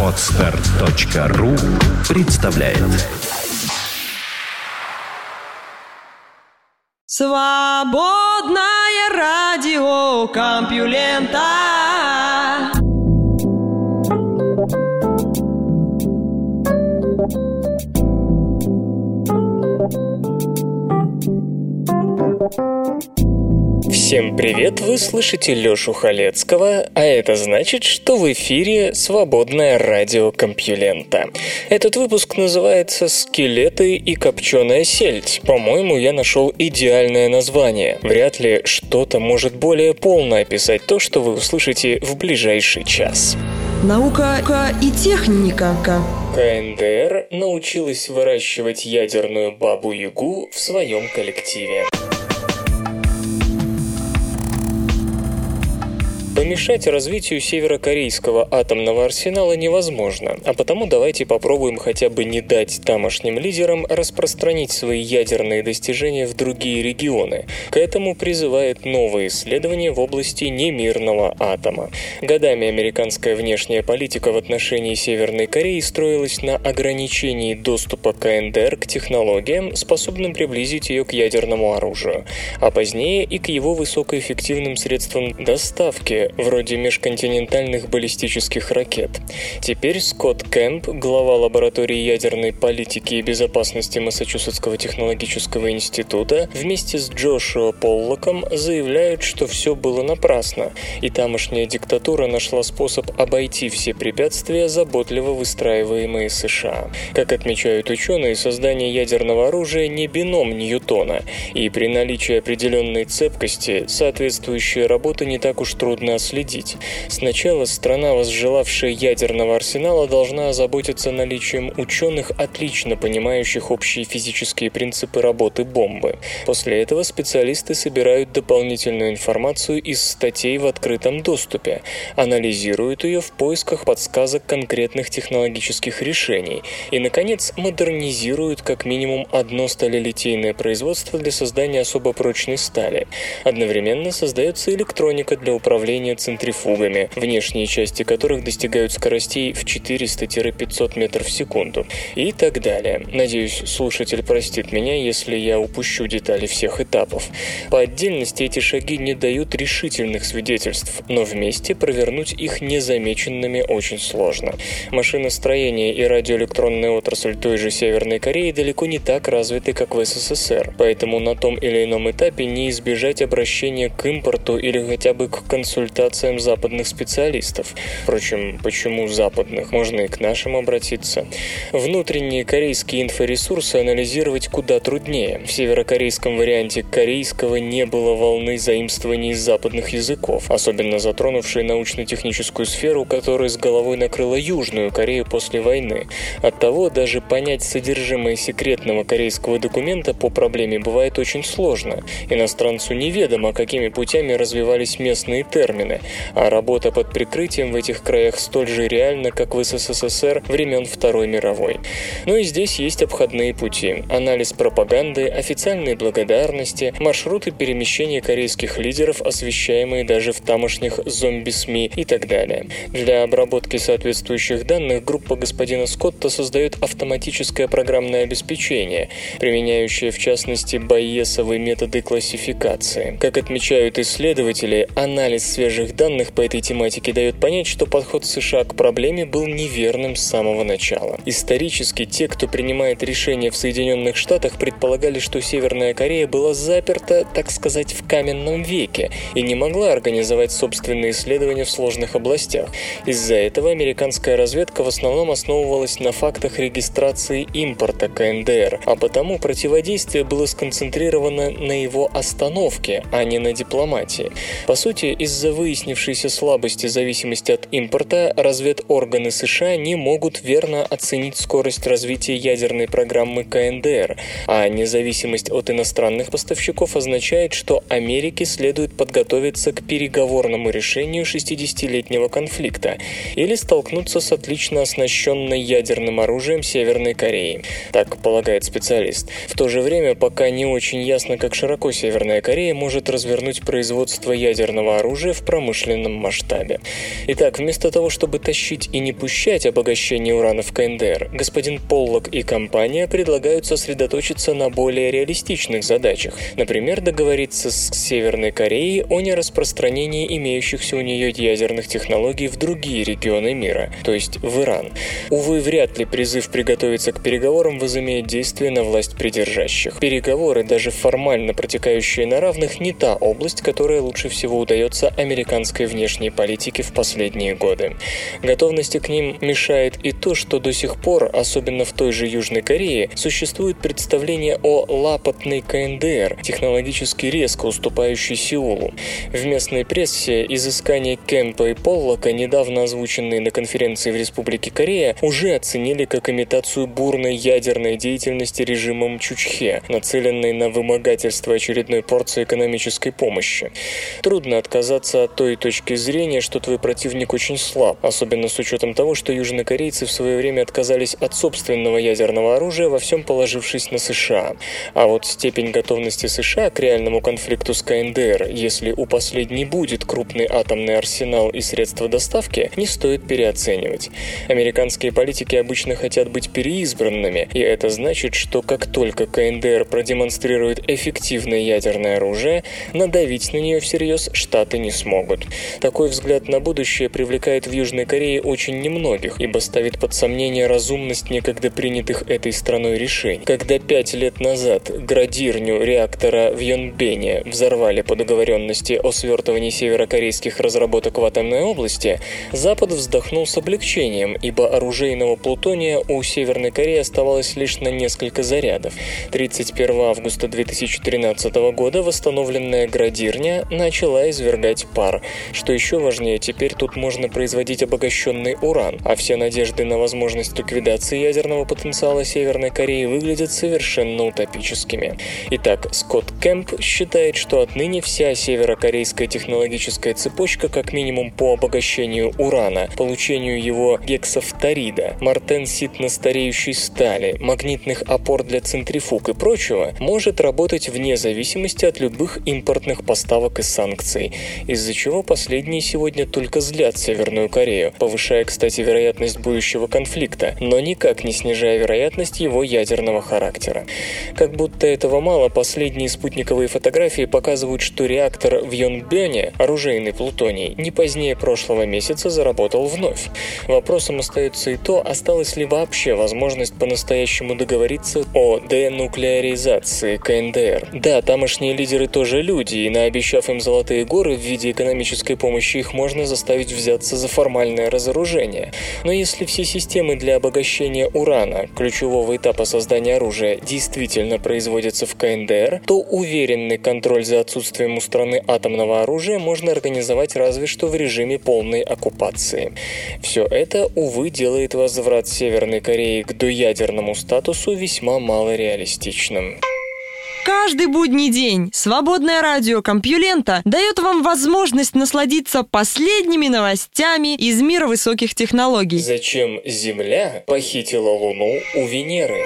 Отстар.ру представляет. Свободное радио Компьюлента Всем привет, вы слышите Лёшу Халецкого, а это значит, что в эфире свободное радио Компьюлента. Этот выпуск называется «Скелеты и копченая сельдь». По-моему, я нашел идеальное название. Вряд ли что-то может более полно описать то, что вы услышите в ближайший час. Наука и техника. КНДР научилась выращивать ядерную бабу-ягу в своем коллективе. Помешать развитию северокорейского атомного арсенала невозможно, а потому давайте попробуем хотя бы не дать тамошним лидерам распространить свои ядерные достижения в другие регионы. К этому призывает новое исследование в области немирного атома. Годами американская внешняя политика в отношении Северной Кореи строилась на ограничении доступа КНДР к технологиям, способным приблизить ее к ядерному оружию, а позднее и к его высокоэффективным средствам доставки, вроде межконтинентальных баллистических ракет. Теперь Скотт Кэмп, глава лаборатории ядерной политики и безопасности Массачусетского технологического института, вместе с Джошуа Поллоком заявляют, что все было напрасно, и тамошняя диктатура нашла способ обойти все препятствия, заботливо выстраиваемые США. Как отмечают ученые, создание ядерного оружия не бином Ньютона, и при наличии определенной цепкости соответствующая работа не так уж трудно следить. Сначала страна, возжелавшая ядерного арсенала, должна озаботиться наличием ученых, отлично понимающих общие физические принципы работы бомбы. После этого специалисты собирают дополнительную информацию из статей в открытом доступе, анализируют ее в поисках подсказок конкретных технологических решений и, наконец, модернизируют как минимум одно сталелитейное производство для создания особо прочной стали. Одновременно создается электроника для управления центрифугами, внешние части которых достигают скоростей в 400-500 метров в секунду. И так далее. Надеюсь, слушатель простит меня, если я упущу детали всех этапов. По отдельности эти шаги не дают решительных свидетельств, но вместе провернуть их незамеченными очень сложно. Машиностроение и радиоэлектронная отрасль той же Северной Кореи далеко не так развиты, как в СССР, поэтому на том или ином этапе не избежать обращения к импорту или хотя бы к консультациям западных специалистов. Впрочем, почему западных? Можно и к нашим обратиться. Внутренние корейские инфоресурсы анализировать куда труднее. В северокорейском варианте корейского не было волны заимствований из западных языков, особенно затронувшей научно-техническую сферу, которая с головой накрыла Южную Корею после войны. Оттого даже понять содержимое секретного корейского документа по проблеме бывает очень сложно. Иностранцу неведомо, какими путями развивались местные термины, а работа под прикрытием в этих краях столь же реальна, как в СССР времен Второй мировой. Но и здесь есть обходные пути. Анализ пропаганды, официальные благодарности, маршруты перемещения корейских лидеров, освещаемые даже в тамошних зомби-СМИ и так далее. Для обработки соответствующих данных группа господина Скотта создает автоматическое программное обеспечение, применяющее в частности байесовые методы классификации. Как отмечают исследователи, анализ свежих данных по этой тематике дает понять, что подход США к проблеме был неверным с самого начала. Исторически те, кто принимает решения в Соединенных Штатах, предполагали, что Северная Корея была заперта, так сказать, в каменном веке и не могла организовать собственные исследования в сложных областях. Из-за этого американская разведка в основном основывалась на фактах регистрации импорта КНДР, а потому противодействие было сконцентрировано на его остановке, а не на дипломатии. По сути, из-за выяснившейся слабости зависимости от импорта, разведорганы США не могут верно оценить скорость развития ядерной программы КНДР, а независимость от иностранных поставщиков означает, что Америке следует подготовиться к переговорному решению 60-летнего конфликта или столкнуться с отлично оснащенной ядерным оружием Северной Кореи. Так полагает специалист. В то же время пока не очень ясно, как широко Северная Корея может развернуть производство ядерного оружия в промышленности промышленном масштабе. Итак, вместо того, чтобы тащить и не пущать обогащение урана в КНДР, господин Поллок и компания предлагают сосредоточиться на более реалистичных задачах. Например, договориться с Северной Кореей о нераспространении имеющихся у нее ядерных технологий в другие регионы мира, то есть в Иран. Увы, вряд ли призыв приготовиться к переговорам возымеет действие на власть придержащих. Переговоры, даже формально протекающие на равных, не та область, которая лучше всего удается американской внешней политике в последние годы. Готовности к ним мешает и то, что до сих пор, особенно в той же Южной Корее, существует представление о лапотной КНДР, технологически резко уступающей Сеулу. В местной прессе изыскания Кемпа и Поллока, недавно озвученные на конференции в Республике Корея, уже оценили как имитацию бурной ядерной деятельности режимом Чучхе, нацеленной на вымогательство очередной порции экономической помощи. Трудно отказаться от той точки зрения, что твой противник очень слаб, особенно с учетом того, что южнокорейцы в свое время отказались от собственного ядерного оружия, во всем положившись на США. А вот степень готовности США к реальному конфликту с КНДР, если у последней будет крупный атомный арсенал и средства доставки, не стоит переоценивать. Американские политики обычно хотят быть переизбранными, и это значит, что как только КНДР продемонстрирует эффективное ядерное оружие, надавить на нее всерьез Штаты не смогут. Такой взгляд на будущее привлекает в Южной Корее очень немногих, ибо ставит под сомнение разумность некогда принятых этой страной решений. Когда пять лет назад градирню реактора в Йонбене взорвали по договоренности о свертывании северокорейских разработок в атомной области, Запад вздохнул с облегчением, ибо оружейного плутония у Северной Кореи оставалось лишь на несколько зарядов. 31 августа 2013 года восстановленная градирня начала извергать пар. Что еще важнее, теперь тут можно производить обогащенный уран, а все надежды на возможность ликвидации ядерного потенциала Северной Кореи выглядят совершенно утопическими. Итак, Скотт Кэмп считает, что отныне вся северокорейская технологическая цепочка как минимум по обогащению урана, получению его гексафторида, мартенситно-стареющей стали, магнитных опор для центрифуг и прочего, может работать вне зависимости от любых импортных поставок и санкций, из-за чего последние сегодня только злят Северную Корею, повышая, кстати, вероятность будущего конфликта, но никак не снижая вероятность его ядерного характера. Как будто этого мало, последние спутниковые фотографии показывают, что реактор в Йонбёне, оружейный плутоний, не позднее прошлого месяца заработал вновь. Вопросом остается и то, осталась ли вообще возможность по-настоящему договориться о денуклеаризации КНДР. Да, тамошние лидеры тоже люди, и наобещав им золотые горы в виде экономической помощи, их можно заставить взяться за формальное разоружение. Но если все системы для обогащения урана, ключевого этапа создания оружия, действительно производятся в КНДР, то уверенный контроль за отсутствием у страны атомного оружия можно организовать разве что в режиме полной оккупации. Все это, увы, делает возврат Северной Кореи к доядерному статусу весьма малореалистичным. Каждый будний день свободное радио Компьюлента дает вам возможность насладиться последними новостями из мира высоких технологий. Зачем Земля похитила Луну у Венеры?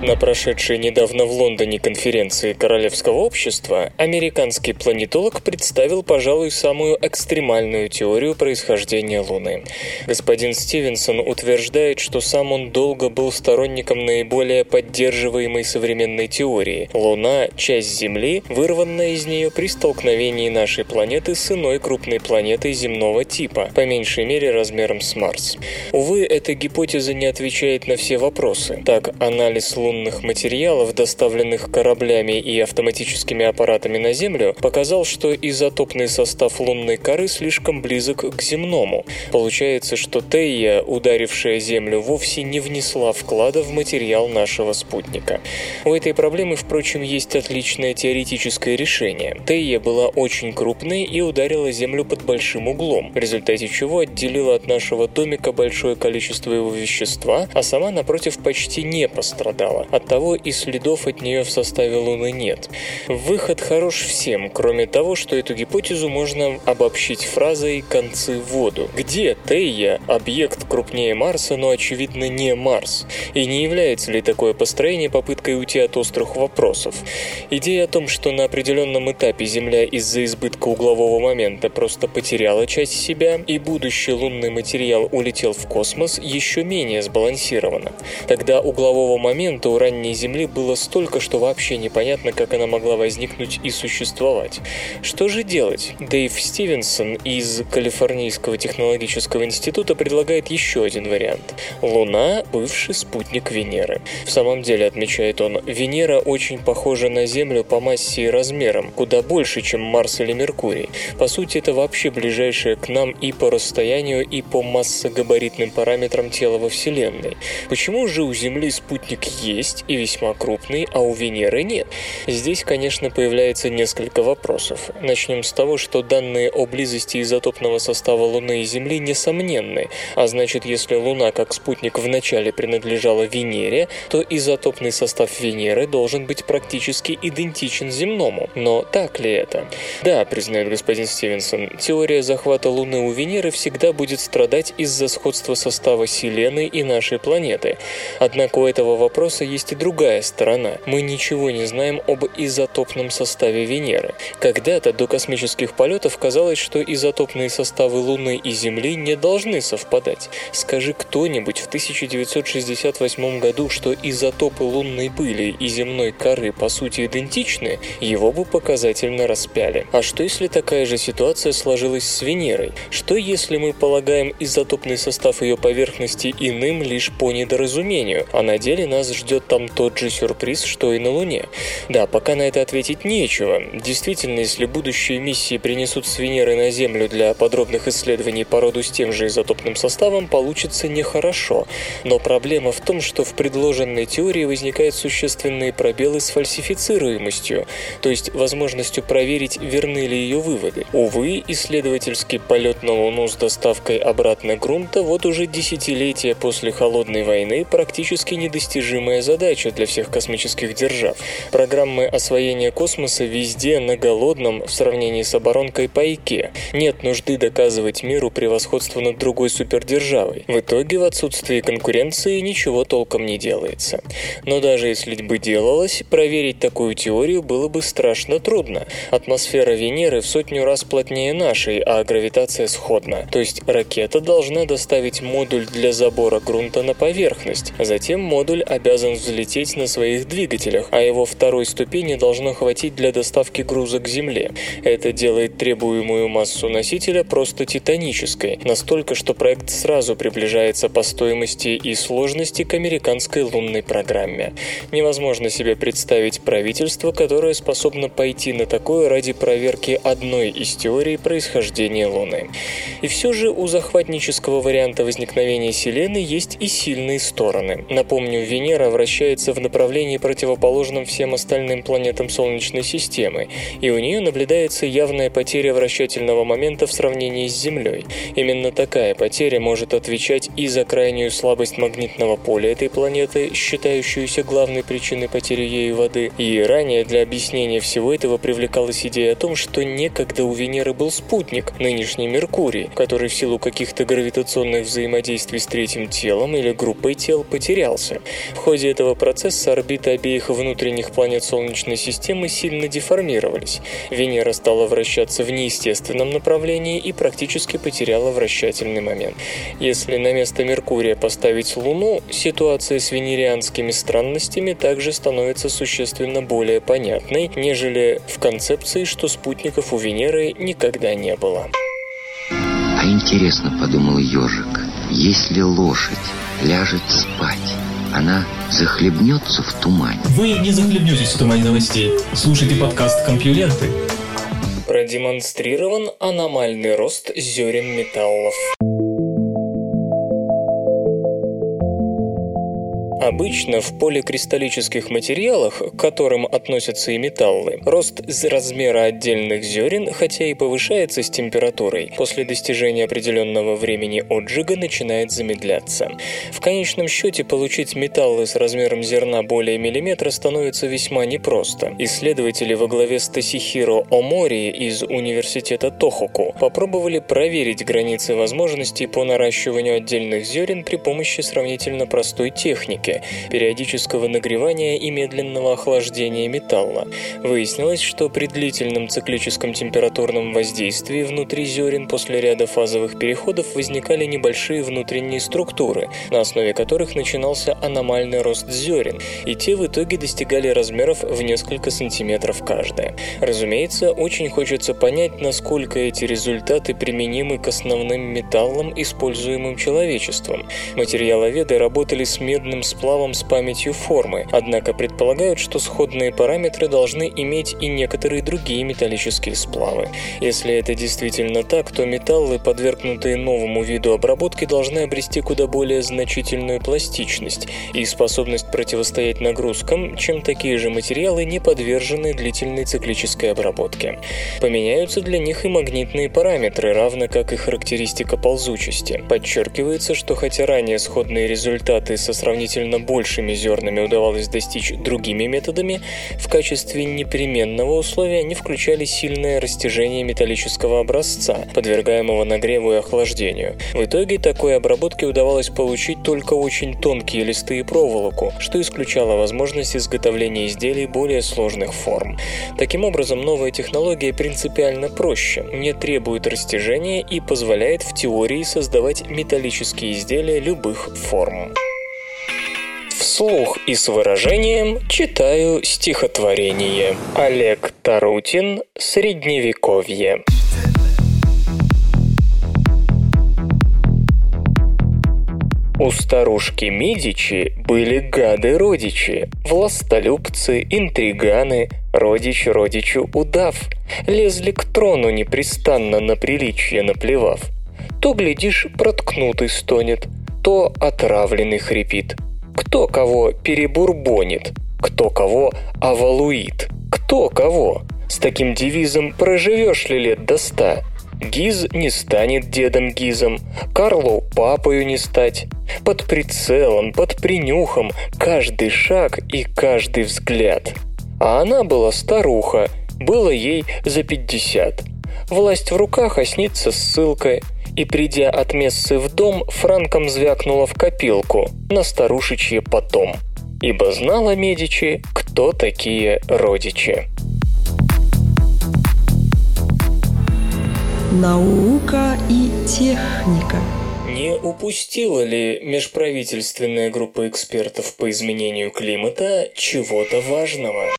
На прошедшей недавно в Лондоне конференции Королевского общества американский планетолог представил, пожалуй, самую экстремальную теорию происхождения Луны. Господин Стивенсон утверждает, что сам он долго был сторонником наиболее поддерживаемой современной теории. Луна – часть Земли, вырванная из нее при столкновении нашей планеты с иной крупной планетой земного типа, по меньшей мере размером с Марс. Увы, эта гипотеза не отвечает на все вопросы. Так, анализ Луны лунных материалов, доставленных кораблями и автоматическими аппаратами на Землю, показал, что изотопный состав лунной коры слишком близок к земному. Получается, что Тея, ударившая Землю, вовсе не внесла вклада в материал нашего спутника. У этой проблемы, впрочем, есть отличное теоретическое решение. Тея была очень крупной и ударила Землю под большим углом, в результате чего отделила от нашего домика большое количество его вещества, а сама, напротив, почти не пострадала. Мало. Оттого и следов от нее в составе Луны нет. Выход хорош всем, кроме того, что эту гипотезу можно обобщить фразой «концы в воду». Где Тея – объект крупнее Марса, но очевидно не Марс? И не является ли такое построение попыткой уйти от острых вопросов? Идея о том, что на определенном этапе Земля из-за избытка углового момента просто потеряла часть себя, и будущий лунный материал улетел в космос, еще менее сбалансирована. Тогда углового момента у ранней Земли было столько, что вообще непонятно, как она могла возникнуть и существовать. Что же делать? Дэйв Стивенсон из Калифорнийского технологического института предлагает еще один вариант. Луна – бывший спутник Венеры. В самом деле, отмечает он, Венера очень похожа на Землю по массе и размерам, куда больше, чем Марс или Меркурий. По сути, это вообще ближайшее к нам и по расстоянию, и по массогабаритным параметрам тела во Вселенной. Почему же у Земли спутник есть и весьма крупный, а у Венеры нет? Здесь, конечно, появляется несколько вопросов. Начнем с того, что данные о близости изотопного состава Луны и Земли несомненны, а значит, если Луна как спутник вначале принадлежала Венере, то изотопный состав Венеры должен быть практически идентичен земному. Но так ли это? Да, признает господин Стивенсон, теория захвата Луны у Венеры всегда будет страдать из-за сходства состава Вселенной и нашей планеты. Однако у этого вопроса есть и другая сторона. Мы ничего не знаем об изотопном составе Венеры. Когда-то до космических полетов казалось, что изотопные составы Луны и Земли не должны совпадать. Скажи кто-нибудь в 1968 году, что изотопы лунной пыли и земной коры по сути идентичны, его бы показательно распяли. А что если такая же ситуация сложилась с Венерой? Что если мы полагаем изотопный состав ее поверхности иным лишь по недоразумению, а на деле нас ждет там тот же сюрприз, что и на Луне? Да, пока на это ответить нечего. Действительно, если будущие миссии принесут с Венеры на Землю для подробных исследований породу с тем же изотопным составом, получится нехорошо. Но проблема в том, что в предложенной теории возникают существенные пробелы с фальсифицируемостью, то есть возможностью проверить, верны ли ее выводы. Увы, исследовательский полет на Луну с доставкой обратно грунта вот уже десятилетия после Холодной войны практически недостижимая задача для всех космических держав. Программы освоения космоса везде на голодном в сравнении с оборонкой пайке. Нет нужды доказывать миру превосходство над другой супердержавой. В итоге в отсутствии конкуренции ничего толком не делается. Но даже если бы делалось, проверить такую теорию было бы страшно трудно. Атмосфера Венеры в сотню раз плотнее нашей, а гравитация сходна. То есть ракета должна доставить модуль для забора грунта на поверхность. Затем модуль обязан взлететь на своих двигателях, а его второй ступени должно хватить для доставки груза к Земле. Это делает требуемую массу носителя просто титанической, настолько, что проект сразу приближается по стоимости и сложности к американской лунной программе. Невозможно себе представить правительство, которое способно пойти на такое ради проверки одной из теорий происхождения Луны. И все же у захватнического варианта возникновения Вселенной есть и сильные стороны. Напомню, Венера вращается в направлении противоположном всем остальным планетам Солнечной системы, и у нее наблюдается явная потеря вращательного момента в сравнении с Землей. Именно такая потеря может отвечать и за крайнюю слабость магнитного поля этой планеты, считающуюся главной причиной потери ею воды, и ранее для объяснения всего этого привлекалась идея о том, что некогда у Венеры был спутник, нынешний Меркурий, который в силу каких-то гравитационных взаимодействий с третьим телом или группой тел потерялся. В этого процесса орбиты обеих внутренних планет Солнечной системы сильно деформировались. Венера стала вращаться в неестественном направлении и практически потеряла вращательный момент. Если на место Меркурия поставить Луну, ситуация с венерианскими странностями также становится существенно более понятной, нежели в концепции, что спутников у Венеры никогда не было. А интересно, подумал ежик, если лошадь ляжет спать, она захлебнется в тумане. Вы не захлебнетесь в тумане новостей. Слушайте подкаст «Компьюленты». Продемонстрирован аномальный рост зерен металлов. Обычно в поликристаллических материалах, к которым относятся и металлы, рост размера отдельных зерен, хотя и повышается с температурой, после достижения определенного времени отжига начинает замедляться. В конечном счете получить металлы с размером зерна более миллиметра становится весьма непросто. Исследователи во главе с Тосихиро Омори из университета Тохоку попробовали проверить границы возможностей по наращиванию отдельных зерен при помощи сравнительно простой техники – периодического нагревания и медленного охлаждения металла. Выяснилось, что при длительном циклическом температурном воздействии внутри зерен после ряда фазовых переходов возникали небольшие внутренние структуры, на основе которых начинался аномальный рост зерен, и те в итоге достигали размеров в несколько сантиметров каждая. Разумеется, очень хочется понять, насколько эти результаты применимы к основным металлам, используемым человечеством. Материаловеды работали с медным сплавом с памятью формы, однако предполагают, что сходные параметры должны иметь и некоторые другие металлические сплавы. Если это действительно так, то металлы, подвергнутые новому виду обработки, должны обрести куда более значительную пластичность и способность противостоять нагрузкам, чем такие же материалы, не подверженные длительной циклической обработке. Поменяются для них и магнитные параметры, равно как и характеристика ползучести. Подчеркивается, что хотя ранее сходные результаты со сравнительно большими зернами удавалось достичь другими методами, в качестве непременного условия они включали сильное растяжение металлического образца, подвергаемого нагреву и охлаждению. В итоге такой обработке удавалось получить только очень тонкие листы и проволоку, что исключало возможность изготовления изделий более сложных форм. Таким образом, новая технология принципиально проще, не требует растяжения и позволяет в теории создавать металлические изделия любых форм. Вслух и с выражением читаю стихотворение. Олег Тарутин «Средневековье». У старушки Медичи были гады-родичи, властолюбцы, интриганы, родич родичу удав, лезли к трону непрестанно на приличие наплевав. То, глядишь, проткнутый стонет, то отравленный хрипит. Кто кого перебурбонит, кто кого овалуит, кто кого. С таким девизом проживешь ли лет до ста – Гиз не станет дедом Гизом, Карлу папою не стать. Под прицелом, под принюхом, каждый шаг и каждый взгляд. А она была старуха, было ей за пятьдесят. Власть в руках, а снится ссылкой. И, придя от мессы в дом, Франком звякнула в копилку на старушечье потом. Ибо знала Медичи, кто такие родичи. Наука и техника. Не упустила ли межправительственная группа экспертов по изменению климата чего-то важного?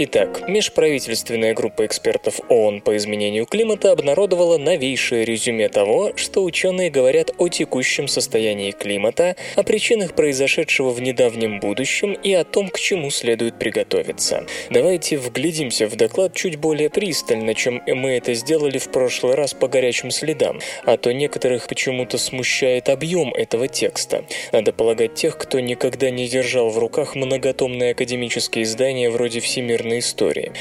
Итак, межправительственная группа экспертов ООН по изменению климата обнародовала новейшее резюме того, что ученые говорят о текущем состоянии климата, о причинах произошедшего в недавнем будущем и о том, к чему следует приготовиться. Давайте вглядимся в доклад чуть более пристально, чем мы это сделали в прошлый раз по горячим следам, а то некоторых почему-то смущает объем этого текста. Надо полагать тех, кто никогда не держал в руках многотомные академические издания вроде Всемирной всемирной истории.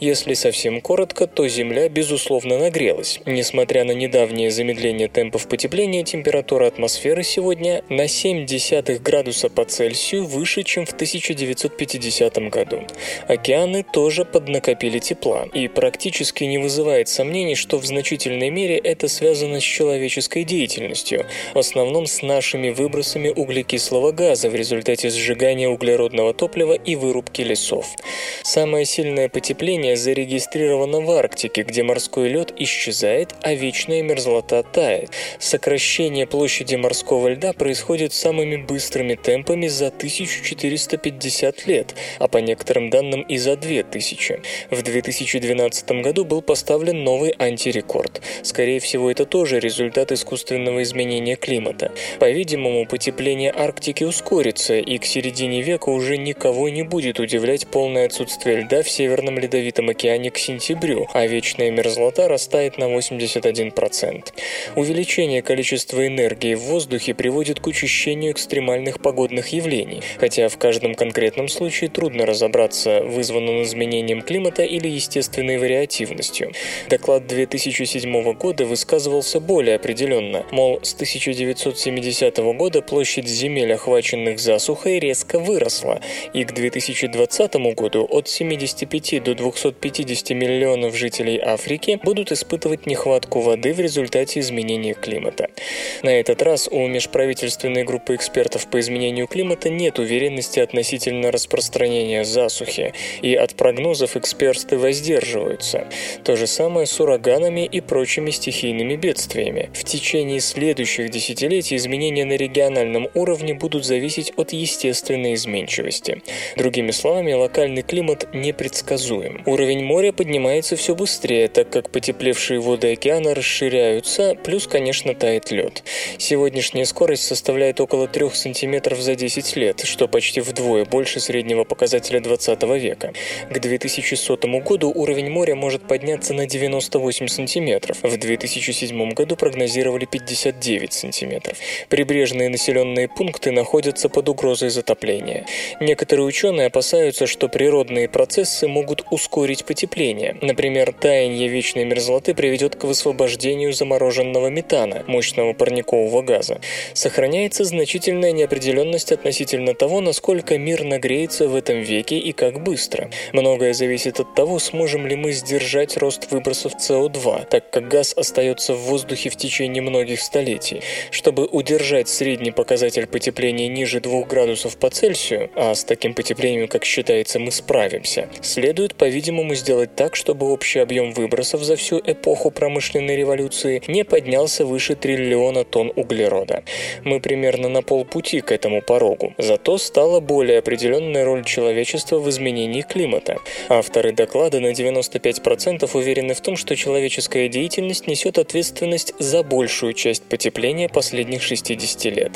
Если совсем коротко, то Земля, безусловно, нагрелась. Несмотря на недавнее замедление темпов потепления, температура атмосферы сегодня на 0,7 градуса по Цельсию выше, чем в 1950 году. Океаны тоже поднакопили тепла, и практически не вызывает сомнений, что в значительной мере это связано с человеческой деятельностью, в основном с нашими выбросами углекислого газа в результате сжигания углеродного топлива и вырубки лесов. Самое Самое сильное потепление зарегистрировано в Арктике, где морской лед исчезает, а вечная мерзлота тает. Сокращение площади морского льда происходит самыми быстрыми темпами за 1450 лет, а по некоторым данным и за 2000. В 2012 году был поставлен новый антирекорд. Скорее всего, это тоже результат искусственного изменения климата. По-видимому, потепление Арктики ускорится, и к середине века уже никого не будет удивлять полное отсутствие льда в Северном Ледовитом океане к сентябрю, а вечная мерзлота растает на 81%. Увеличение количества энергии в воздухе приводит к учащению экстремальных погодных явлений, хотя в каждом конкретном случае трудно разобраться, вызван он изменением климата или естественной вариативностью. Доклад 2007 года высказывался более определенно, мол, с 1970 года площадь земель, охваченных засухой, резко выросла, и к 2020 году от 75 до 250 миллионов жителей Африки будут испытывать нехватку воды в результате изменения климата. На этот раз у межправительственной группы экспертов по изменению климата нет уверенности относительно распространения засухи, и от прогнозов эксперты воздерживаются. То же самое с ураганами и прочими стихийными бедствиями. В течение следующих десятилетий изменения на региональном уровне будут зависеть от естественной изменчивости. Другими словами, локальный климат непредсказуем. Уровень моря поднимается все быстрее, так как потеплевшие воды океана расширяются, плюс, конечно, тает лед. Сегодняшняя скорость составляет около 3 см за 10 лет, что почти вдвое больше среднего показателя 20 века. К 2100 году уровень моря может подняться на 98 сантиметров. В 2007 году прогнозировали 59 сантиметров. Прибрежные населенные пункты находятся под угрозой затопления. Некоторые ученые опасаются, что природные процессы могут ускорить потепление. Например, таяние вечной мерзлоты приведет к высвобождению замороженного метана, мощного парникового газа. Сохраняется значительная неопределенность относительно того, насколько мир нагреется в этом веке и как быстро. Многое зависит от того, сможем ли мы сдержать рост выбросов СО2, так как газ остается в воздухе в течение многих столетий. Чтобы удержать средний показатель потепления ниже 2 градусов по Цельсию, а с таким потеплением, как считается, мы справимся, следует, по-видимому, сделать так, чтобы общий объем выбросов за всю эпоху промышленной революции не поднялся выше триллиона тонн углерода. Мы примерно на полпути к этому порогу. Зато стала более определенная роль человечества в изменении климата. Авторы доклада на 95% уверены в том, что человеческая деятельность несет ответственность за большую часть потепления последних 60 лет.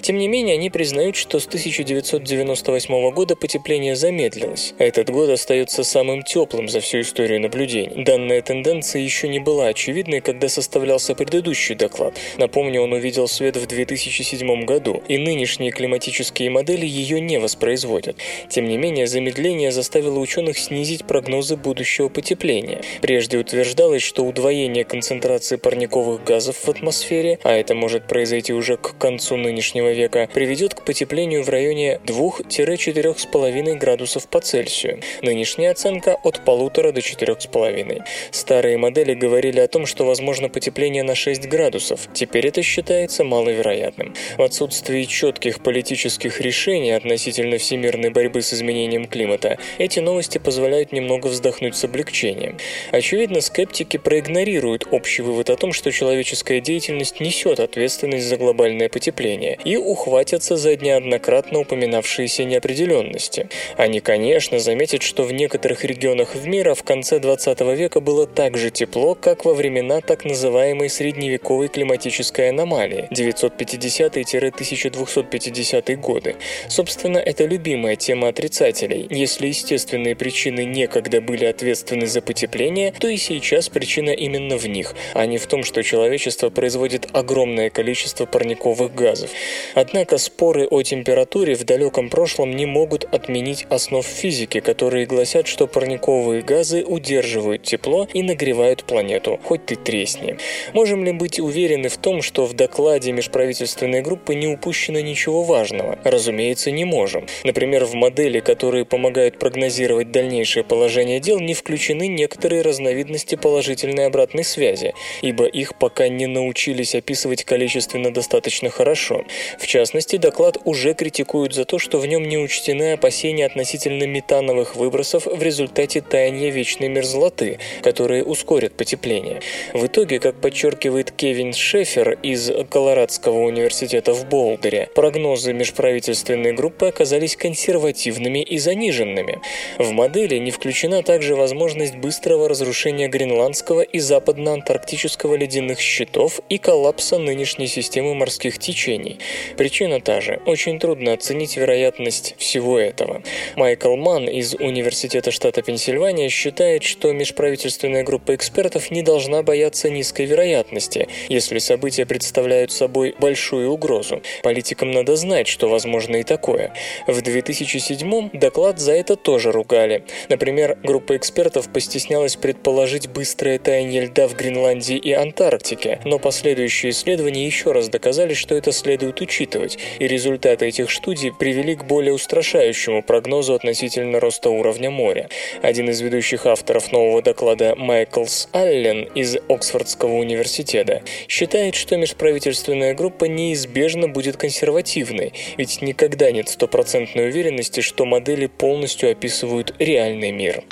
Тем не менее, они признают, что с 1998 года потепление замедлилось. Этот год остается самым теплым за всю историю наблюдений. Данная тенденция еще не была очевидной, когда составлялся предыдущий доклад. Напомню, он увидел свет в 2007 году, и нынешние климатические модели ее не воспроизводят. Тем не менее, замедление заставило ученых снизить прогнозы будущего потепления. Прежде утверждалось, что удвоение концентрации парниковых газов в атмосфере, а это может произойти уже к концу нынешнего века, приведет к потеплению в районе 2-4,5 градусов по Цельсию. Нынешняя оценка от полутора до 4,5. Старые модели говорили о том, что возможно потепление на 6 градусов. Теперь это считается маловероятным. В отсутствии четких политических решений относительно всемирной борьбы с изменением климата, эти новости позволяют немного вздохнуть с облегчением. Очевидно, скептики проигнорируют общий вывод о том, что человеческая деятельность несет ответственность за глобальное потепление и ухватятся за неоднократно упоминавшиеся неопределенности. Они, конечно, заметят, что в некоторых регионах в мира в конце 20 века было так же тепло, как во времена так называемой средневековой климатической аномалии 950-1250 годы. Собственно, это любимая тема отрицателей. Если естественные причины некогда были ответственны за потепление, то и сейчас причина именно в них, а не в том, что человечество производит огромное количество парниковых газов. Однако споры о температуре в далеком прошлом не могут отменить основ физики, которые гласят, что парниковые газы удерживают тепло и нагревают планету, хоть ты тресни. Можем ли быть уверены в том, что в докладе межправительственной группы не упущено ничего важного? Разумеется, не можем. Например, в модели, которые помогают прогнозировать дальнейшее положение дел, не включены некоторые разновидности положительной обратной связи, ибо их пока не научились описывать количественно достаточно хорошо. В частности, доклад уже критикуют за то, что в нем не учтены опасения относительно метановых выбросов в результате таяния вечной мерзлоты, которые ускорят потепление. В итоге, как подчеркивает Кевин Шефер из Колорадского университета в Болдере, прогнозы межправительственной группы оказались консервативными и заниженными. В модели не включена также возможность быстрого разрушения гренландского и западно-антарктического ледяных щитов и коллапса нынешней системы морских течений. Причина та же. Очень трудно оценить вероятность всего этого. Майкл Манн из из Университета штата Пенсильвания считает, что межправительственная группа экспертов не должна бояться низкой вероятности, если события представляют собой большую угрозу. Политикам надо знать, что возможно и такое. В 2007 доклад за это тоже ругали. Например, группа экспертов постеснялась предположить быстрое таяние льда в Гренландии и Антарктике, но последующие исследования еще раз доказали, что это следует учитывать, и результаты этих студий привели к более устрашающему прогнозу относительно роста уровня моря. Один из ведущих авторов нового доклада Майклс Аллен из Оксфордского университета считает, что межправительственная группа неизбежно будет консервативной, ведь никогда нет стопроцентной уверенности, что модели полностью описывают реальный мир.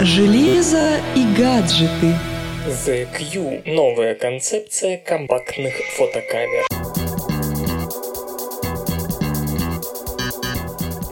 Железо и гаджеты. The Q – новая концепция компактных фотокамер.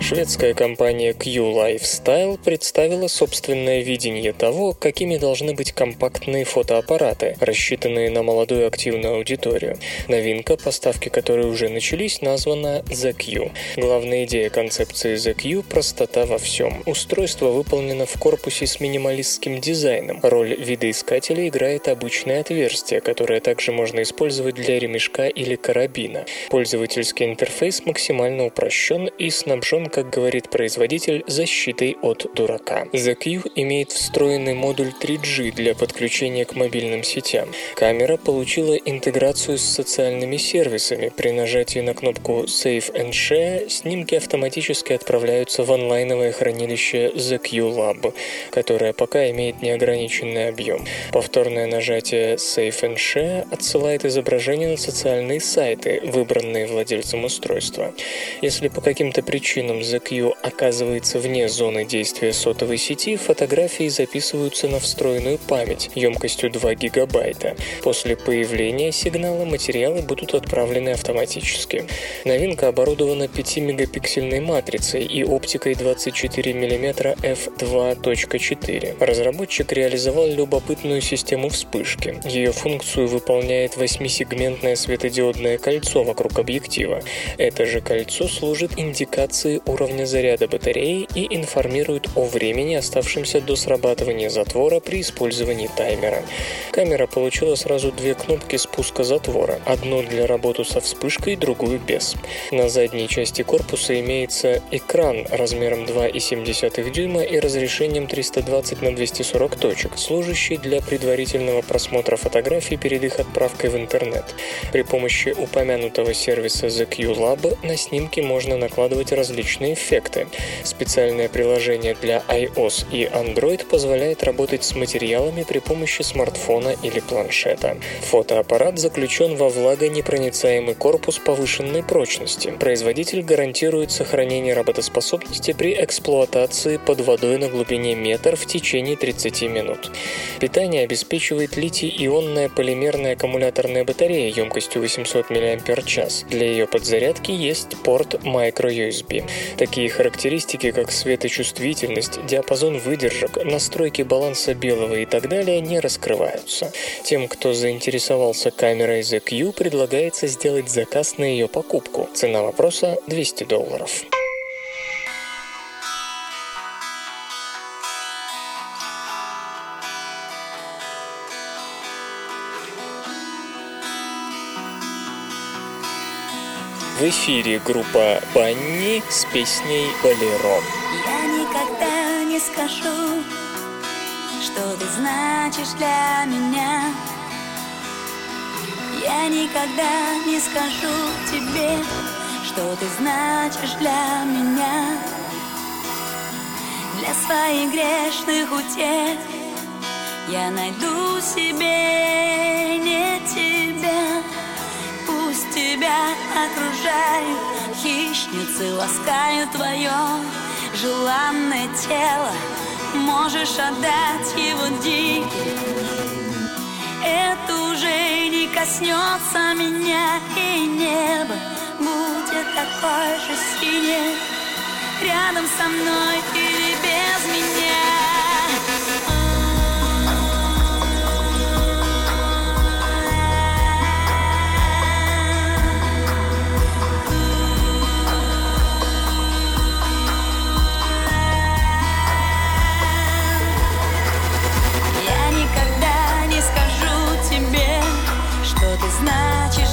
Шведская компания Q Lifestyle представила собственное видение того, какими должны быть компактные фотоаппараты, рассчитанные на молодую активную аудиторию. Новинка, поставки которой уже начались, названа The Q. Главная идея концепции The Q – простота во всем. Устройство выполнено в корпусе с минималистским дизайном. Роль видоискателя играет обычное отверстие, которое также можно использовать для ремешка или карабина. Пользовательский интерфейс максимально упрощен и снабжен как говорит производитель, защитой от дурака. The Q имеет встроенный модуль 3G для подключения к мобильным сетям. Камера получила интеграцию с социальными сервисами. При нажатии на кнопку Save and Share снимки автоматически отправляются в онлайновое хранилище The Q Lab, которое пока имеет неограниченный объем. Повторное нажатие Save and Share отсылает изображение на социальные сайты, выбранные владельцем устройства. Если по каким-то причинам The Q оказывается вне зоны действия сотовой сети, фотографии записываются на встроенную память емкостью 2 гигабайта. После появления сигнала материалы будут отправлены автоматически. Новинка оборудована 5-мегапиксельной матрицей и оптикой 24 мм f2.4. Разработчик реализовал любопытную систему вспышки. Ее функцию выполняет 8-сегментное светодиодное кольцо вокруг объектива. Это же кольцо служит индикацией уровня заряда батареи и информирует о времени, оставшемся до срабатывания затвора при использовании таймера. Камера получила сразу две кнопки спуска затвора, одну для работы со вспышкой, другую без. На задней части корпуса имеется экран размером 2,7 дюйма и разрешением 320 на 240 точек, служащий для предварительного просмотра фотографий перед их отправкой в интернет. При помощи упомянутого сервиса The Q Lab на снимки можно накладывать различные различные эффекты. Специальное приложение для iOS и Android позволяет работать с материалами при помощи смартфона или планшета. Фотоаппарат заключен во влагонепроницаемый корпус повышенной прочности. Производитель гарантирует сохранение работоспособности при эксплуатации под водой на глубине метр в течение 30 минут. Питание обеспечивает литий-ионная полимерная аккумуляторная батарея емкостью 800 мАч. Для ее подзарядки есть порт microUSB. Такие характеристики, как светочувствительность, диапазон выдержек, настройки баланса белого и так далее не раскрываются. Тем, кто заинтересовался камерой The Q, предлагается сделать заказ на ее покупку. Цена вопроса 200 долларов. В эфире группа Банни с песней «Болеро». Я никогда не скажу, что ты значишь для меня. Я никогда не скажу тебе, что ты значишь для меня. Для своих грешных утех я найду себе не тебя тебя окружают Хищницы ласкают твое желанное тело. Можешь отдать его диким Это уже не коснется меня И небо будет такое же синее. Рядом со мной или значит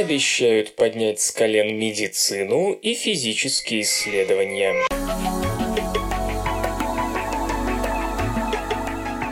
обещают поднять с колен медицину и физические исследования.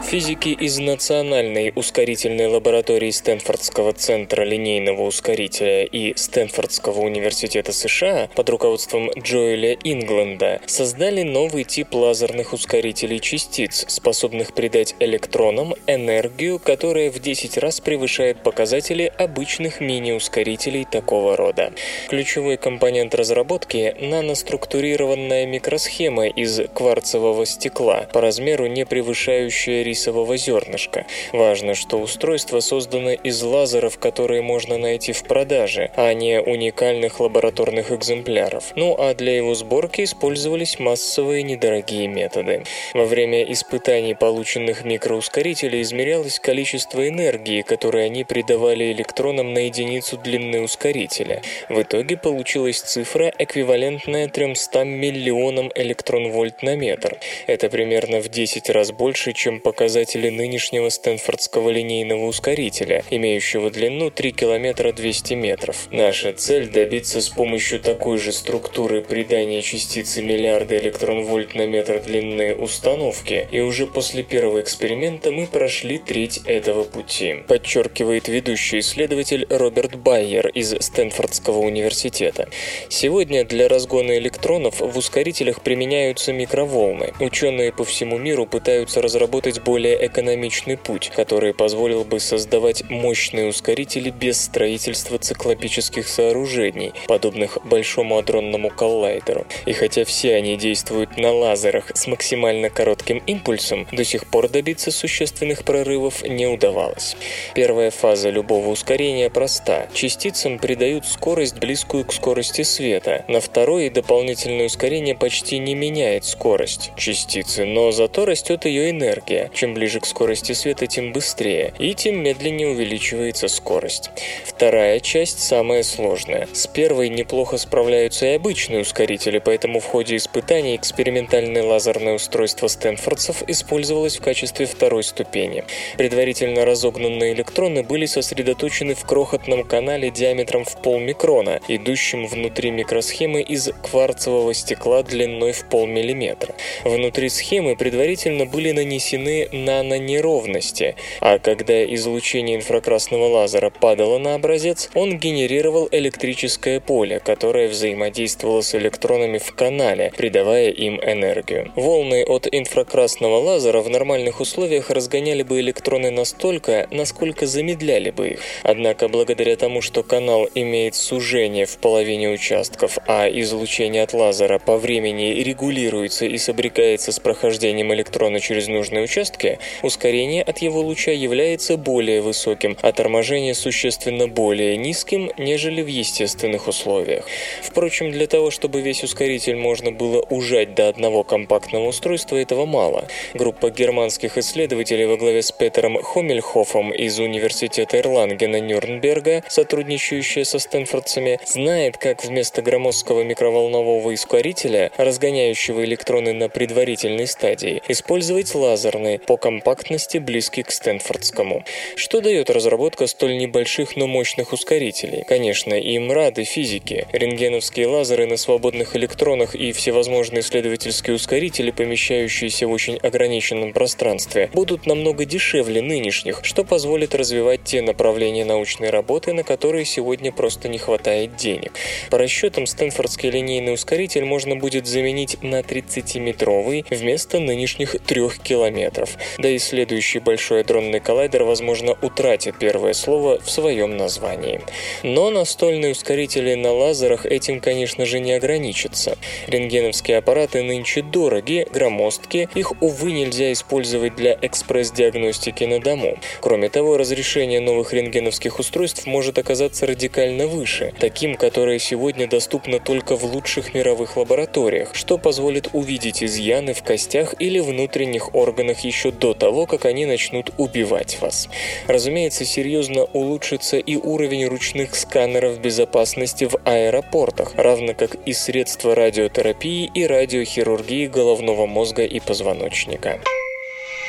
Физики из Национальной ускорительной лаборатории Стэнфордского центра линейного ускорителя и Стэнфордского университета США под руководством Джоэля Ингленда создали новый тип лазерных ускорителей частиц, способных придать электронам энергию, которая в 10 раз превышает показатели обычных мини-ускорителей такого рода. Ключевой компонент разработки – наноструктурированная микросхема из кварцевого стекла, по размеру не превышающая риск рисового зернышка. Важно, что устройство создано из лазеров, которые можно найти в продаже, а не уникальных лабораторных экземпляров. Ну а для его сборки использовались массовые недорогие методы. Во время испытаний полученных микроускорителей измерялось количество энергии, которое они придавали электронам на единицу длины ускорителя. В итоге получилась цифра, эквивалентная 300 миллионам электрон-вольт на метр. Это примерно в 10 раз больше, чем показатель показатели нынешнего Стэнфордского линейного ускорителя, имеющего длину 3 километра 200 метров. Наша цель – добиться с помощью такой же структуры придания частицы миллиарда электрон-вольт на метр длины установки, и уже после первого эксперимента мы прошли треть этого пути, подчеркивает ведущий исследователь Роберт Байер из Стэнфордского университета. Сегодня для разгона электронов в ускорителях применяются микроволны. Ученые по всему миру пытаются разработать более более экономичный путь, который позволил бы создавать мощные ускорители без строительства циклопических сооружений, подобных Большому адронному коллайдеру. И хотя все они действуют на лазерах с максимально коротким импульсом, до сих пор добиться существенных прорывов не удавалось. Первая фаза любого ускорения проста. Частицам придают скорость, близкую к скорости света. На второй дополнительное ускорение почти не меняет скорость частицы, но зато растет ее энергия. Чем чем ближе к скорости света, тем быстрее, и тем медленнее увеличивается скорость. Вторая часть самая сложная. С первой неплохо справляются и обычные ускорители, поэтому в ходе испытаний экспериментальное лазерное устройство стэнфордцев использовалось в качестве второй ступени. Предварительно разогнанные электроны были сосредоточены в крохотном канале диаметром в полмикрона, идущем внутри микросхемы из кварцевого стекла длиной в полмиллиметра. Внутри схемы предварительно были нанесены нано-неровности, а когда излучение инфракрасного лазера падало на образец, он генерировал электрическое поле, которое взаимодействовало с электронами в канале, придавая им энергию. Волны от инфракрасного лазера в нормальных условиях разгоняли бы электроны настолько, насколько замедляли бы их. Однако благодаря тому, что канал имеет сужение в половине участков, а излучение от лазера по времени регулируется и сопрягается с прохождением электрона через нужные участки, Солнце, ускорение от его луча является более высоким, а торможение существенно более низким, нежели в естественных условиях. Впрочем, для того, чтобы весь ускоритель можно было ужать до одного компактного устройства, этого мало. Группа германских исследователей во главе с Петером Хомельхофом из Университета Эрлангена Нюрнберга, сотрудничающая со стэнфордцами, знает, как вместо громоздкого микроволнового ускорителя, разгоняющего электроны на предварительной стадии, использовать лазерный по компактности близкий к Стэнфордскому. Что дает разработка столь небольших, но мощных ускорителей? Конечно, им рады физики. Рентгеновские лазеры на свободных электронах и всевозможные исследовательские ускорители, помещающиеся в очень ограниченном пространстве, будут намного дешевле нынешних, что позволит развивать те направления научной работы, на которые сегодня просто не хватает денег. По расчетам, Стэнфордский линейный ускоритель можно будет заменить на 30-метровый вместо нынешних 3 километров да и следующий большой адронный коллайдер, возможно, утратит первое слово в своем названии. Но настольные ускорители на лазерах этим, конечно же, не ограничатся. Рентгеновские аппараты нынче дороги, громоздкие, их, увы, нельзя использовать для экспресс-диагностики на дому. Кроме того, разрешение новых рентгеновских устройств может оказаться радикально выше, таким, которое сегодня доступно только в лучших мировых лабораториях, что позволит увидеть изъяны в костях или внутренних органах еще до того, как они начнут убивать вас. Разумеется, серьезно улучшится и уровень ручных сканеров безопасности в аэропортах, равно как и средства радиотерапии и радиохирургии головного мозга и позвоночника.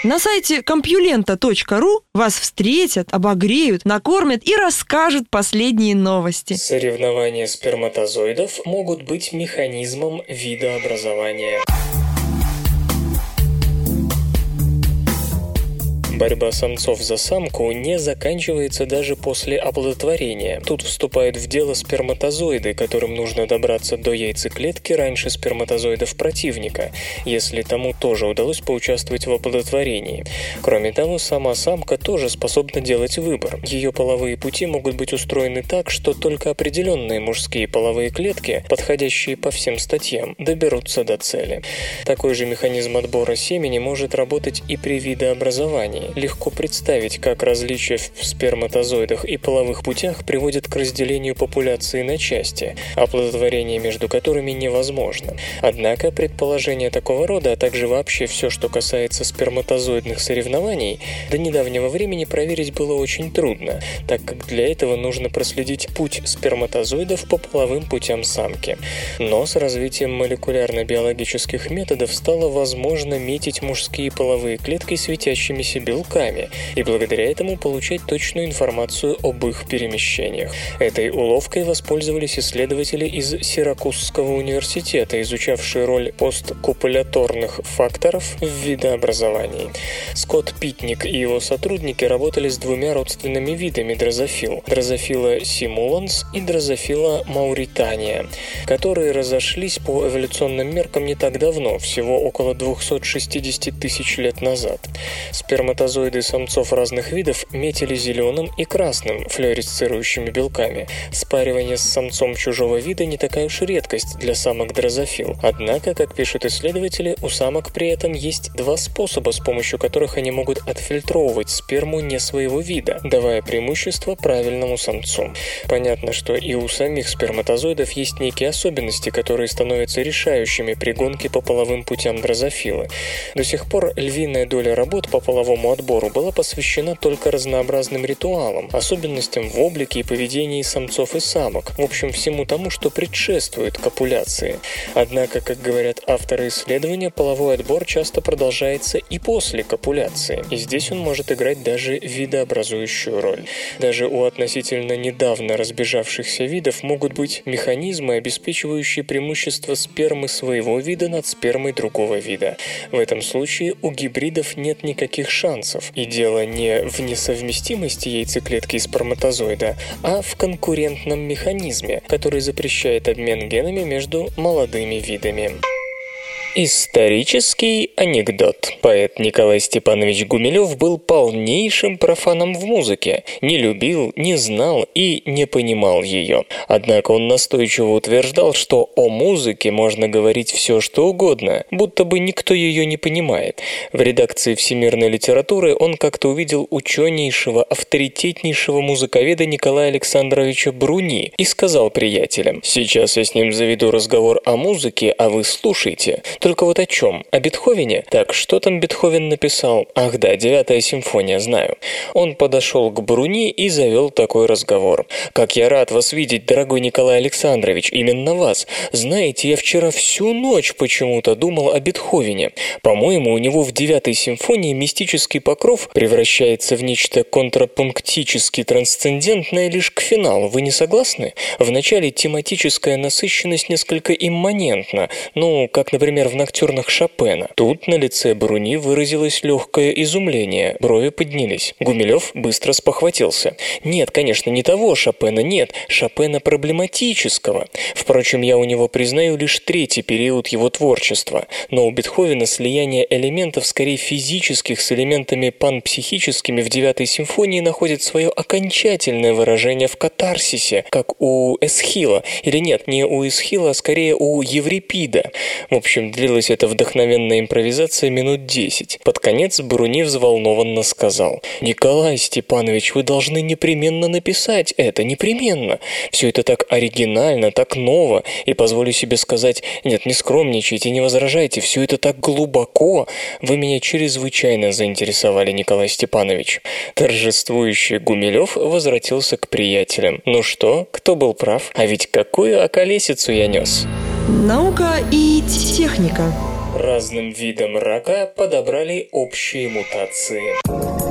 На сайте компьюлента.ру вас встретят, обогреют, накормят и расскажут последние новости. Соревнования сперматозоидов могут быть механизмом видообразования. Борьба самцов за самку не заканчивается даже после оплодотворения. Тут вступают в дело сперматозоиды, которым нужно добраться до яйцеклетки раньше сперматозоидов противника, если тому тоже удалось поучаствовать в оплодотворении. Кроме того, сама самка тоже способна делать выбор. Ее половые пути могут быть устроены так, что только определенные мужские половые клетки, подходящие по всем статьям, доберутся до цели. Такой же механизм отбора семени может работать и при видообразовании легко представить, как различия в сперматозоидах и половых путях приводят к разделению популяции на части, оплодотворение между которыми невозможно. Однако предположение такого рода, а также вообще все, что касается сперматозоидных соревнований, до недавнего времени проверить было очень трудно, так как для этого нужно проследить путь сперматозоидов по половым путям самки. Но с развитием молекулярно-биологических методов стало возможно метить мужские половые клетки светящимися белками, белками и благодаря этому получать точную информацию об их перемещениях. Этой уловкой воспользовались исследователи из Сиракузского университета, изучавшие роль посткопуляторных факторов в видообразовании. Скотт Питник и его сотрудники работали с двумя родственными видами дрозофил – дрозофила симуланс и дрозофила мауритания, которые разошлись по эволюционным меркам не так давно, всего около 260 тысяч лет назад. Сперматозоиды сперматозоиды самцов разных видов метили зеленым и красным флуоресцирующими белками. Спаривание с самцом чужого вида не такая уж редкость для самок дрозофил. Однако, как пишут исследователи, у самок при этом есть два способа, с помощью которых они могут отфильтровывать сперму не своего вида, давая преимущество правильному самцу. Понятно, что и у самих сперматозоидов есть некие особенности, которые становятся решающими при гонке по половым путям дрозофилы. До сих пор львиная доля работ по половому отбору была посвящена только разнообразным ритуалам, особенностям в облике и поведении самцов и самок, в общем всему тому, что предшествует копуляции. Однако, как говорят авторы исследования, половой отбор часто продолжается и после копуляции, и здесь он может играть даже видообразующую роль. Даже у относительно недавно разбежавшихся видов могут быть механизмы, обеспечивающие преимущество спермы своего вида над спермой другого вида. В этом случае у гибридов нет никаких шансов шансов. И дело не в несовместимости яйцеклетки и сперматозоида, а в конкурентном механизме, который запрещает обмен генами между молодыми видами. Исторический анекдот. Поэт Николай Степанович Гумилев был полнейшим профаном в музыке, не любил, не знал и не понимал ее. Однако он настойчиво утверждал, что о музыке можно говорить все, что угодно, будто бы никто ее не понимает. В редакции всемирной литературы он как-то увидел ученейшего, авторитетнейшего музыковеда Николая Александровича Бруни и сказал приятелям, «Сейчас я с ним заведу разговор о музыке, а вы слушайте». Только вот о чем? О Бетховене? Так, что там Бетховен написал? Ах да, девятая симфония, знаю. Он подошел к Бруни и завел такой разговор. «Как я рад вас видеть, дорогой Николай Александрович, именно вас. Знаете, я вчера всю ночь почему-то думал о Бетховене. По-моему, у него в девятой симфонии мистический покров превращается в нечто контрапунктически трансцендентное лишь к финалу. Вы не согласны? В начале тематическая насыщенность несколько имманентна. Ну, как, например, в ноктюрнах Шопена. Тут на лице Бруни выразилось легкое изумление, брови поднялись. Гумилев быстро спохватился. Нет, конечно, не того Шопена, нет, Шопена проблематического. Впрочем, я у него признаю лишь третий период его творчества, но у Бетховена слияние элементов скорее физических с элементами панпсихическими в девятой симфонии находит свое окончательное выражение в катарсисе, как у Эсхила, или нет, не у Эсхила, а скорее у Еврипида. В общем, Длилась эта вдохновенная импровизация минут десять. Под конец Бруни взволнованно сказал. «Николай Степанович, вы должны непременно написать это, непременно. Все это так оригинально, так ново. И позволю себе сказать, нет, не скромничайте, не возражайте, все это так глубоко. Вы меня чрезвычайно заинтересовали, Николай Степанович». Торжествующий Гумилев возвратился к приятелям. «Ну что, кто был прав? А ведь какую околесицу я нес!» Наука и техника. Разным видам рака подобрали общие мутации.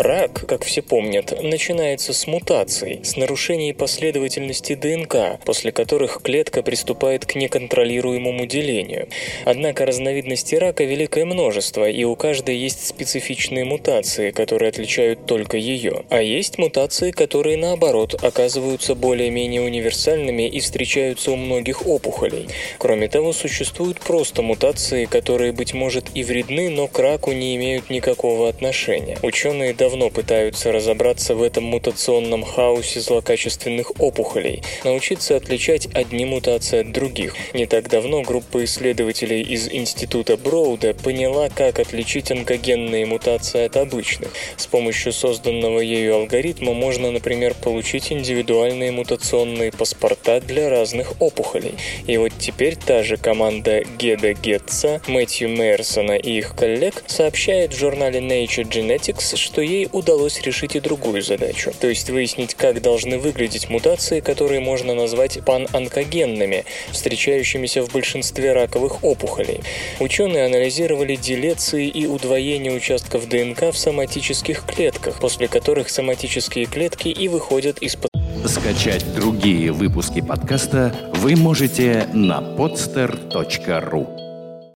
Рак, как все помнят, начинается с мутаций, с нарушений последовательности ДНК, после которых клетка приступает к неконтролируемому делению. Однако разновидностей рака великое множество, и у каждой есть специфичные мутации, которые отличают только ее. А есть мутации, которые наоборот оказываются более-менее универсальными и встречаются у многих опухолей. Кроме того, существуют просто мутации, которые, быть может, и вредны, но к раку не имеют никакого отношения. Ученые давно давно пытаются разобраться в этом мутационном хаосе злокачественных опухолей, научиться отличать одни мутации от других. Не так давно группа исследователей из Института Броуда поняла, как отличить онкогенные мутации от обычных. С помощью созданного ею алгоритма можно, например, получить индивидуальные мутационные паспорта для разных опухолей. И вот теперь та же команда Геда Гетца, Мэтью Мейерсона и их коллег сообщает в журнале Nature Genetics, что ей удалось решить и другую задачу, то есть выяснить, как должны выглядеть мутации, которые можно назвать панонкогенными, встречающимися в большинстве раковых опухолей. Ученые анализировали делеции и удвоение участков ДНК в соматических клетках, после которых соматические клетки и выходят из-под Скачать другие выпуски подкаста вы можете на podster.ru